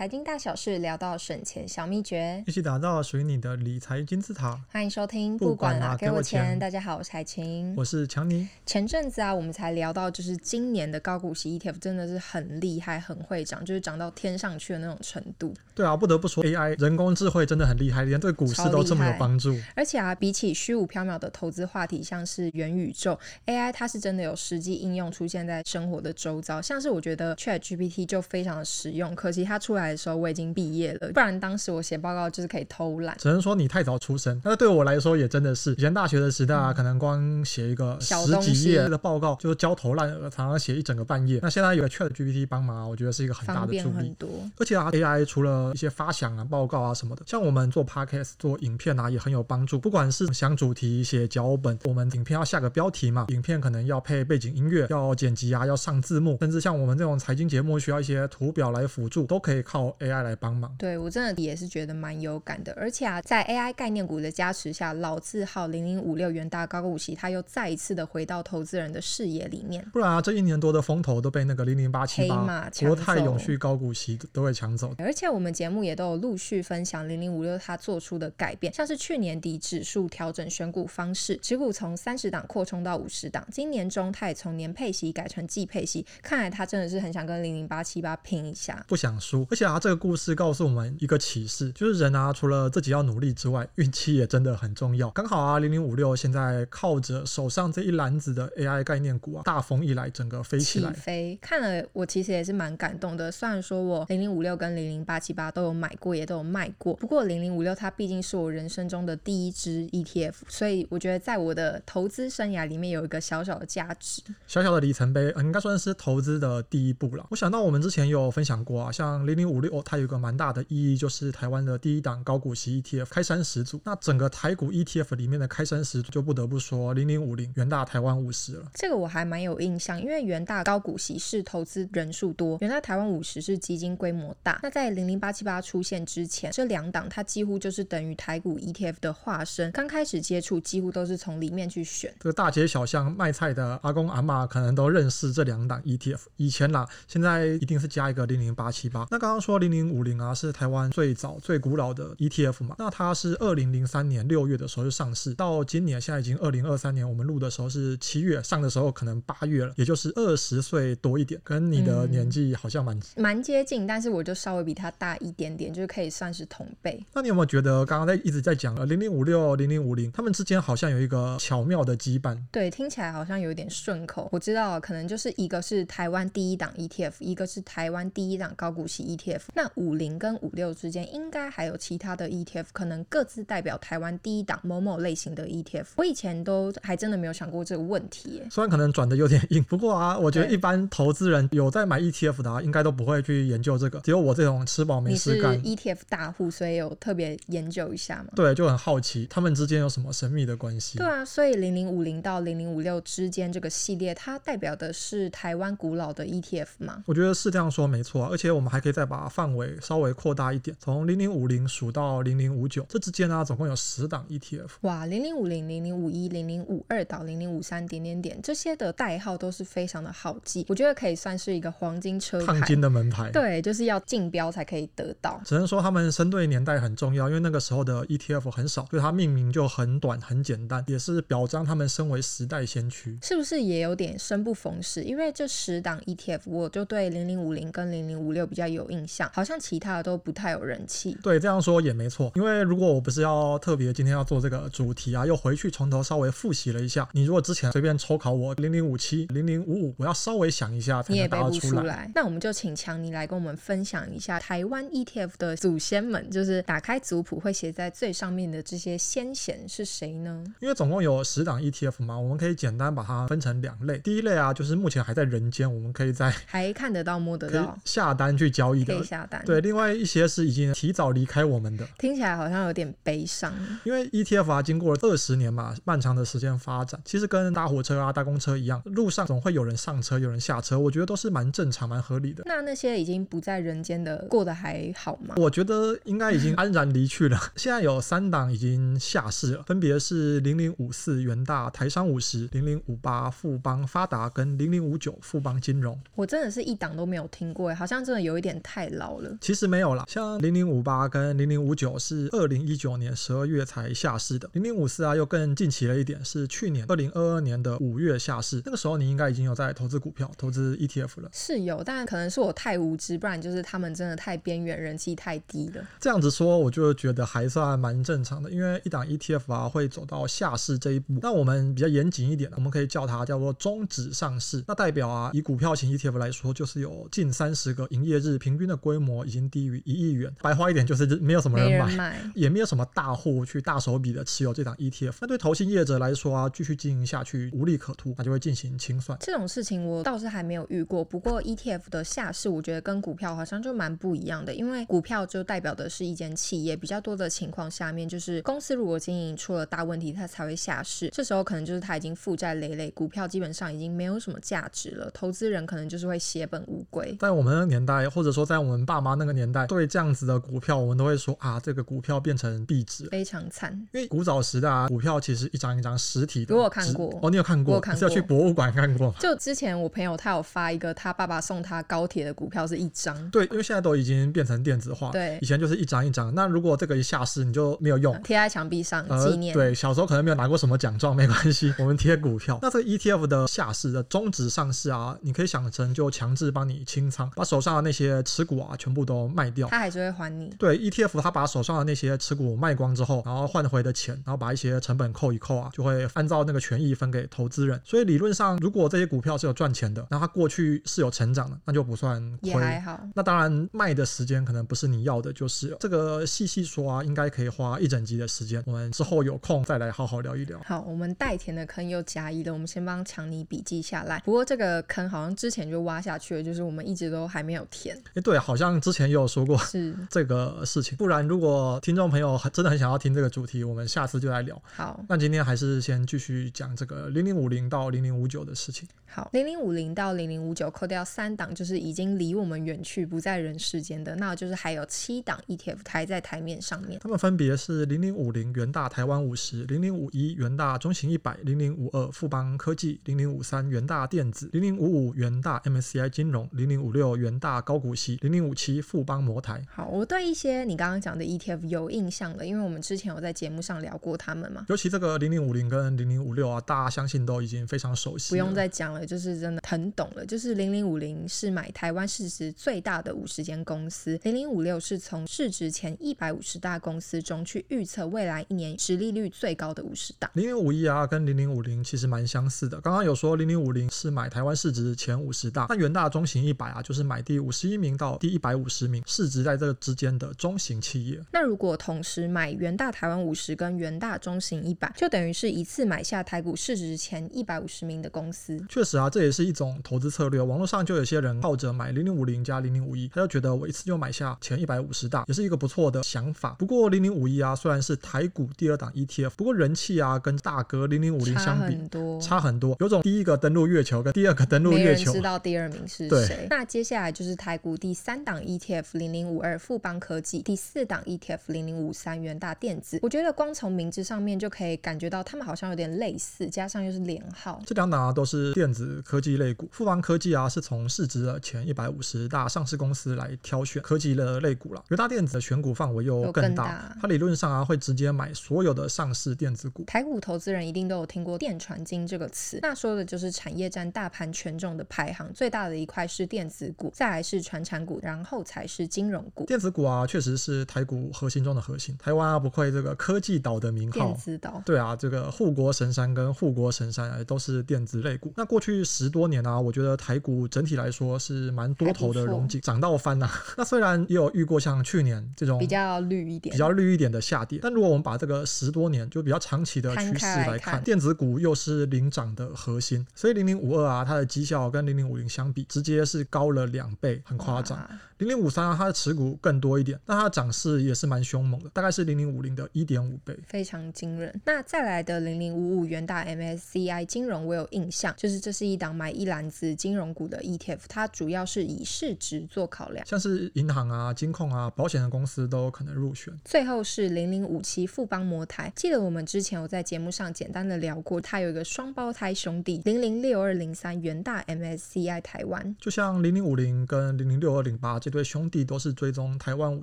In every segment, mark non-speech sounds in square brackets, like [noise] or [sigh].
财经大小事聊到省钱小秘诀，一起打造属于你的理财金字塔。欢迎收听，不管啦，给我钱。大家好，我是海晴，我是强尼。前阵子啊，我们才聊到，就是今年的高股息 ETF 真的是很厉害，很会涨，就是涨到天上去的那种程度。对啊，不得不说，AI 人工智慧真的很厉害，连对股市都这么有帮助。而且啊，比起虚无缥缈的投资话题，像是元宇宙，AI 它是真的有实际应用出现在生活的周遭。像是我觉得 ChatGPT 就非常的实用，可惜它出来的时候我已经。毕业了，不然当时我写报告就是可以偷懒。只能说你太早出生，但是对我来说也真的是，以前大学的时代啊，嗯、可能光写一个十几页的报告就焦头烂额，常常写一整个半夜。那现在有个 ChatGPT 帮忙，我觉得是一个很大的助力。而且啊，AI 除了一些发想啊、报告啊什么的，像我们做 Podcast 做影片啊，也很有帮助。不管是想主题、写脚本，我们影片要下个标题嘛，影片可能要配背景音乐，要剪辑啊，要上字幕，甚至像我们这种财经节目需要一些图表来辅助，都可以靠 AI 来帮忙。对。我真的也是觉得蛮有感的，而且啊，在 AI 概念股的加持下，老字号零零五六元大高股息，它又再一次的回到投资人的视野里面。不然啊，这一年多的风头都被那个零零八七八国泰永续高股息都会抢走。而且我们节目也都有陆续分享零零五六它做出的改变，像是去年底指数调整选股方式，持股从三十档扩充到五十档，今年中泰从年配息改成季配息，看来它真的是很想跟零零八七八拼一下，不想输。而且啊，这个故事告诉我们。一个启示就是人啊，除了自己要努力之外，运气也真的很重要。刚好啊，零零五六现在靠着手上这一篮子的 AI 概念股啊，大风一来，整个飞起来。起飞，看了我其实也是蛮感动的。虽然说我零零五六跟零零八七八都有买过，也都有卖过，不过零零五六它毕竟是我人生中的第一支 ETF，所以我觉得在我的投资生涯里面有一个小小的价值，小小的里程碑，应该算是投资的第一步了。我想到我们之前有分享过啊，像零零五六，它有一个蛮大的意义。就是台湾的第一档高股息 ETF 开山始祖，那整个台股 ETF 里面的开山始祖就不得不说零零五零元大台湾五十了。这个我还蛮有印象，因为元大高股息是投资人数多，元大台湾五十是基金规模大。那在零零八七八出现之前，这两档它几乎就是等于台股 ETF 的化身。刚开始接触，几乎都是从里面去选。这个大街小巷卖菜的阿公阿妈可能都认识这两档 ETF。以前啦，现在一定是加一个零零八七八。那刚刚说零零五零啊，是台湾。最早最古老的 ETF 嘛，那它是二零零三年六月的时候就上市，到今年现在已经二零二三年，我们录的时候是七月，上的时候可能八月了，也就是二十岁多一点，跟你的年纪好像蛮蛮、嗯、接近，但是我就稍微比他大一点点，就是可以算是同辈。那你有没有觉得刚刚在一直在讲零零五六零零五零，他们之间好像有一个巧妙的羁绊？对，听起来好像有点顺口。我知道，可能就是一个是台湾第一档 ETF，一个是台湾第一档高股息 ETF。那五零跟五六之间。应该还有其他的 ETF，可能各自代表台湾第一档某某类型的 ETF。我以前都还真的没有想过这个问题耶。虽然可能转的有点 [laughs] 硬，不过啊，我觉得一般投资人有在买 ETF 的啊，应该都不会去研究这个。只有我这种吃饱没事干。ETF 大户，所以有特别研究一下嘛？对，就很好奇他们之间有什么神秘的关系。对啊，所以零零五零到零零五六之间这个系列，它代表的是台湾古老的 ETF 吗？我觉得是这样说没错啊，而且我们还可以再把范围稍微扩大一点，从零零五零数到零零五九，这之间呢，总共有十档 ETF。哇，零零五零、零零五一、零零五二到零零五三点点点，这些的代号都是非常的好记，我觉得可以算是一个黄金车牌，烫金的门牌。对，就是要竞标才可以得到。只能说他们生对年代很重要，因为那个时候的 ETF 很少，所以它命名就很短很简单，也是表彰他们身为时代先驱。是不是也有点生不逢时？因为这十档 ETF，我就对零零五零跟零零五六比较有印象，好像其他的都不太有人气。对，这样说也没错。因为如果我不是要特别今天要做这个主题啊，又回去从头稍微复习了一下。你如果之前随便抽考我零零五七、零零五五，我要稍微想一下才能答得出来。你也背不出来。那我们就请强尼来跟我们分享一下台湾 ETF 的祖先们，就是打开族谱会写在最上面的这些先贤是谁呢？因为总共有十档 ETF 嘛，我们可以简单把它分成两类。第一类啊，就是目前还在人间，我们可以在还看得到、摸得到、下单去交易的被下单。对，另外一些是已经提早离开我们的。听起来好像有点悲伤。因为 ETF 啊，经过了二十年嘛，漫长的时间发展，其实跟搭火车啊、搭公车一样，路上总会有人上车，有人下车，我觉得都是蛮正常、蛮合理的。那那些已经不在人间的，过得还好吗？我觉得应该已经安然离去了。[laughs] 现在有三档已经下市了，分别是零零五四元大台商五十、零零五八富邦发达跟零零五九富邦金融。我真的是一档都没有听过，好像真的有一点太老了。其实没有啦，像零零五八跟零零五九是二零一九年十二月才下市的，零零五四啊又更近期了一点，是去年二零二二年的五月下市。那个时候你应该已经有在投资股票、投资 ETF 了。是有，但可能是我太无知，不然就是他们真的太边缘，人气太低了。这样子说，我就觉得还算蛮正常的，因为一档 ETF 啊会走到下市这一步。那我们比较严谨一点，我们可以叫它叫做终止上市。那代表啊，以股票型 ETF 来说，就是有近三十个营业日，平均的规模已经低于一亿元。白话一点就是没有什么人买，也没有什么大户去大手笔的持有这档 ETF。那对投信业者来说啊，继续经营下去无利可图，那就会进行清算。这种事情我倒是还没有遇过。不过 ETF 的下市，我觉得跟股票好像就蛮不一样的，因为股票就代表的是一间企业，比较多的情况下面就是公司如果经营出了大问题，它才会下市。这时候可能就是它已经负债累累，股票基本上已经没有什么价值了，投资人可能就是会血本无归。在我们的年代，或者说在我们爸妈那个年代，对这样子的股票，我们都会说啊，这个股票变成壁纸，非常惨。因为古早时代啊，股票其实一张一张实体的。我有看过哦，你有看过？我看过。是要去博物馆看过吗？就之前我朋友他有发一个，他爸爸送他高铁的股票是一张。对，因为现在都已经变成电子化。对，以前就是一张一张。那如果这个一下市，你就没有用，贴在墙壁上纪念。对，小时候可能没有拿过什么奖状，没关系，我们贴股票。那这个 ETF 的下市的终止上市啊，你可以想成就强制帮你清仓，把手上的那些持股啊全部都卖掉，他还是会还你。对，ETF 他把手上的那些持股卖光之后，然后换回的钱，然后把一些成本扣一扣啊，就会按照那个权益分给投资人。所以理论上，如果这些股票是有赚钱的，那它过去是有成长的，那就不算亏。也还好。那当然卖的时间可能不是你要的，就是这个细细说啊，应该可以花一整集的时间。我们之后有空再来好好聊一聊。好，我们代填的坑又加一了，我们先帮强尼笔记下来。不过这个坑好像之前就挖下去了，就是我们一直都还没有填。哎，对，好像之前也有说过是 [laughs] 这个事情。不然如果听众朋友真的很想要听这个主题，我们下次就来聊。好，那今天还是先继续讲这个零零五零到零零五九的事情。好，零零五零到零零五九扣掉三档，就是已经离我们远去，不在人世间的，那就是还有七档 ETF 还在台面上面。他们分别是零零五零元大台湾五十、零零五一元大中型一百、零零五二富邦科技、零零五三元大电子、零零五五元大 MSCI 金融、零零五六元大高股息、零零五七富邦摩台。好，我对一些你刚刚讲的 ETF 有印象的，因为我们之前有在节目上聊过他们嘛。尤其这个零零五零跟零零五六啊，大家相信都已经非常熟悉，不用再讲了。就是真的很懂了，就是零零五零是买台湾市值最大的五十间公司，零零五六是从市值前一百五十大公司中去预测未来一年实利率最高的五十大。零零五一啊，跟零零五零其实蛮相似的。刚刚有说零零五零是买台湾市值前五十大，那元大中型一百啊，就是买第五十一名到第一百五十名，市值在这个之间的中型企业。那如果同时买元大台湾五十跟元大中型一百，就等于是一次买下台股市值前一百五十名的公司。确实啊，这也是一种投资策略。网络上就有些人靠着买零零五零加零零五一，他就觉得我一次就买下前一百五十大，也是一个不错的想法。不过零零五一啊，虽然是台股第二档 ETF，不过人气啊跟大哥零零五零相比差很多，差很多。有种第一个登陆月球跟第二个登陆月球，知道第二名是谁。那接下来就是台股第三档 ETF 零零五二富邦科技，第四档 ETF 零零五三元大电子。我觉得光从名字上面就可以感觉到他们好像有点类似，加上又是连号。这两档啊都是电子科技类股，富邦科技啊是从市值的前一百五十大上市公司来挑选科技的类股了。元大电子的选股范围又更大，它理论上啊会直接买所有的上市电子股。台股投资人一定都有听过电传金这个词，那说的就是产业占大盘权重的排行最大的一块是电子股，再来是传产股，然后才是金融股。电子股啊确实是台股核心中的核心。台湾啊不愧这个科技岛的名号，电子岛。对啊，这个护国神山跟护国神山啊都是电子类股。那过去十多年啊，我觉得台股整体来说是蛮多头的融景，涨到翻呐、啊。[laughs] 那虽然也有遇过像去年这种比较绿一点、比较绿一点的下跌，但如果我们把这个十多年就比较长期的趋势来看，来看电子股又是领涨的核心。所以零零五二啊，它的绩效跟零零五零相比，直接是高了两倍，很夸张。零零五三啊，它的持股更多一点，那它的涨势也是蛮凶猛的，大概是零零五零的一点五倍，非常惊人。那再来的零零五五元大 MSCI 金融，我有印象，就是这是一档买一篮子金融股的 ETF，它主要是以市值做考量，像是银行啊、金控啊、保险的公司都有可能入选。最后是零零五七富邦摩台，记得我们之前有在节目上简单的聊过，它有一个双胞胎兄弟零零六二零三元大 MSCI 台湾，就像零零五零跟零零六二零八这对兄弟都是追踪台湾五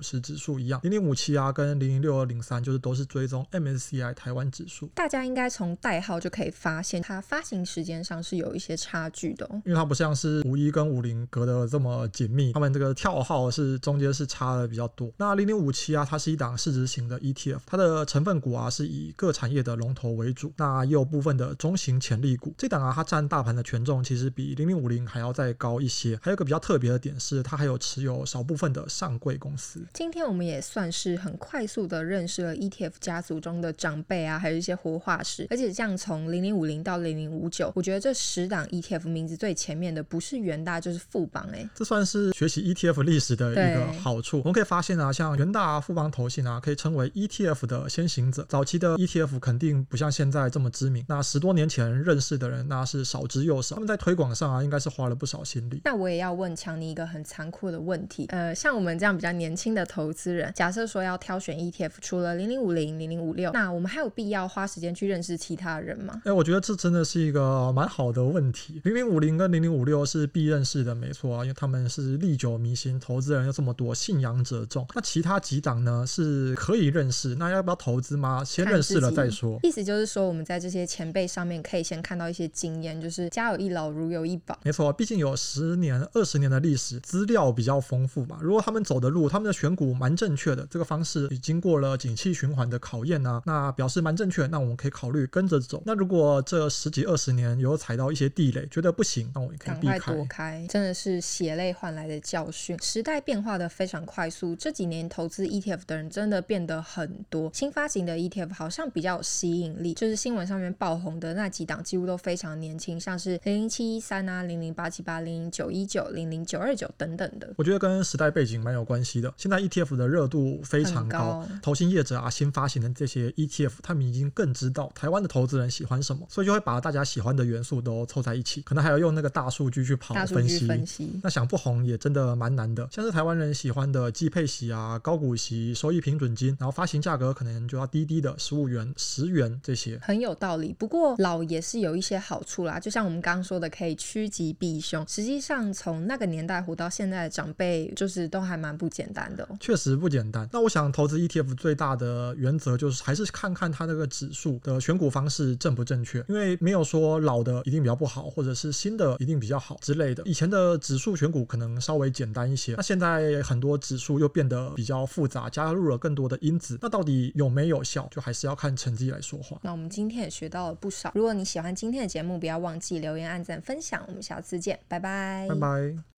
十指数一样，零零五七啊跟零零六二零三就是都是追踪 MSCI 台湾指数。大家应该从代号就可以发现，它发行时间上是有一些差距的哦，因为它不像是五一跟五零隔得这么紧密，他们这个跳号是中间是差的比较多。那零零五七啊，它是一档市值型的 ETF，它的成分股啊是以各产业的龙头为主，那也有部分的中型潜力股。这档啊，它占大盘的权重其实比零零五零还要再高一些。还有一个比较特别的点是，它还有持有少部分的上柜公司。今天我们也算是很快速的认识了 ETF 家族中的长辈啊，还有一些活化石。而且这样从零零五零到零零五九，我觉得这十档 ETF 名字最前面的不是元大就是富邦哎，这算是学习 ETF 历史的一个好处。我们可以发现啊，像元大、啊富邦投信啊，可以称为 ETF 的先行者。早期的 ETF 肯定不像现在这么知名。那十多年前认识的人，那是少之又少。他们在推广上啊，应该是花了不少心力。那我也要问强尼一个很残酷的问题，呃，像我们这样比较年轻的投资人，假设说要挑选 ETF，除了零零五零、零零五六，那我们还有必要花时间去认识其他人吗？哎，我觉得这真的是一个蛮好的问题。零零五零跟零零五六是必认识的，没错啊，因为他们是历久弥新，投资人又这么多，信仰者众。那其他几档呢是可以认识，那要不要投资吗？先认识了再说。意思就是说，我们在这些前辈上面可以先看到一些经验，就是家有一老，如有一宝。没错，毕竟有十年、二十年的历史，资料比比较丰富嘛。如果他们走的路，他们的选股蛮正确的，这个方式已经过了景气循环的考验啊，那表示蛮正确，那我们可以考虑跟着走。那如果这十几二十年有踩到一些地雷，觉得不行，那我也可以避开。躲开，真的是血泪换来的教训。时代变化的非常快速，这几年投资 ETF 的人真的变得很多。新发行的 ETF 好像比较有吸引力，就是新闻上面爆红的那几档几乎都非常年轻，像是零零七一三啊、零零八七八、零零九一九、零零九二九等等的。我觉得跟时代背景蛮有关系的。现在 ETF 的热度非常高，高投信业者啊，新发行的这些 ETF，他们已经更知道台湾的投资人喜欢什么，所以就会把大家喜欢的元素都凑在一起，可能还要用那个大数据去跑分析。分析。那想不红也真的蛮难的，像是台湾人喜欢的季配息啊、高股息、收益平准金，然后发行价格可能就要低低的十五元、十元这些，很有道理。不过老也是有一些好处啦，就像我们刚刚说的，可以趋吉避凶。实际上从那个年代活到现在的长辈，就是都还蛮不简单的哦。确实不简单。那我想投资 ETF 最大的原则就是还是看看它那个指数的选股方式正不正确，因为没有说老的一定比较不好，或者是新的一定比较好之类的。以前的指数选股可能稍微简单一些，那现在很多指数又变得比较复杂，加入了更多的因子，那到底有没有效，就还是要看成绩来说话。那我们今天也学到了不少。如果你喜欢今天的节目，不要忘记留言、按赞、分享。我们下次见，拜拜，拜拜。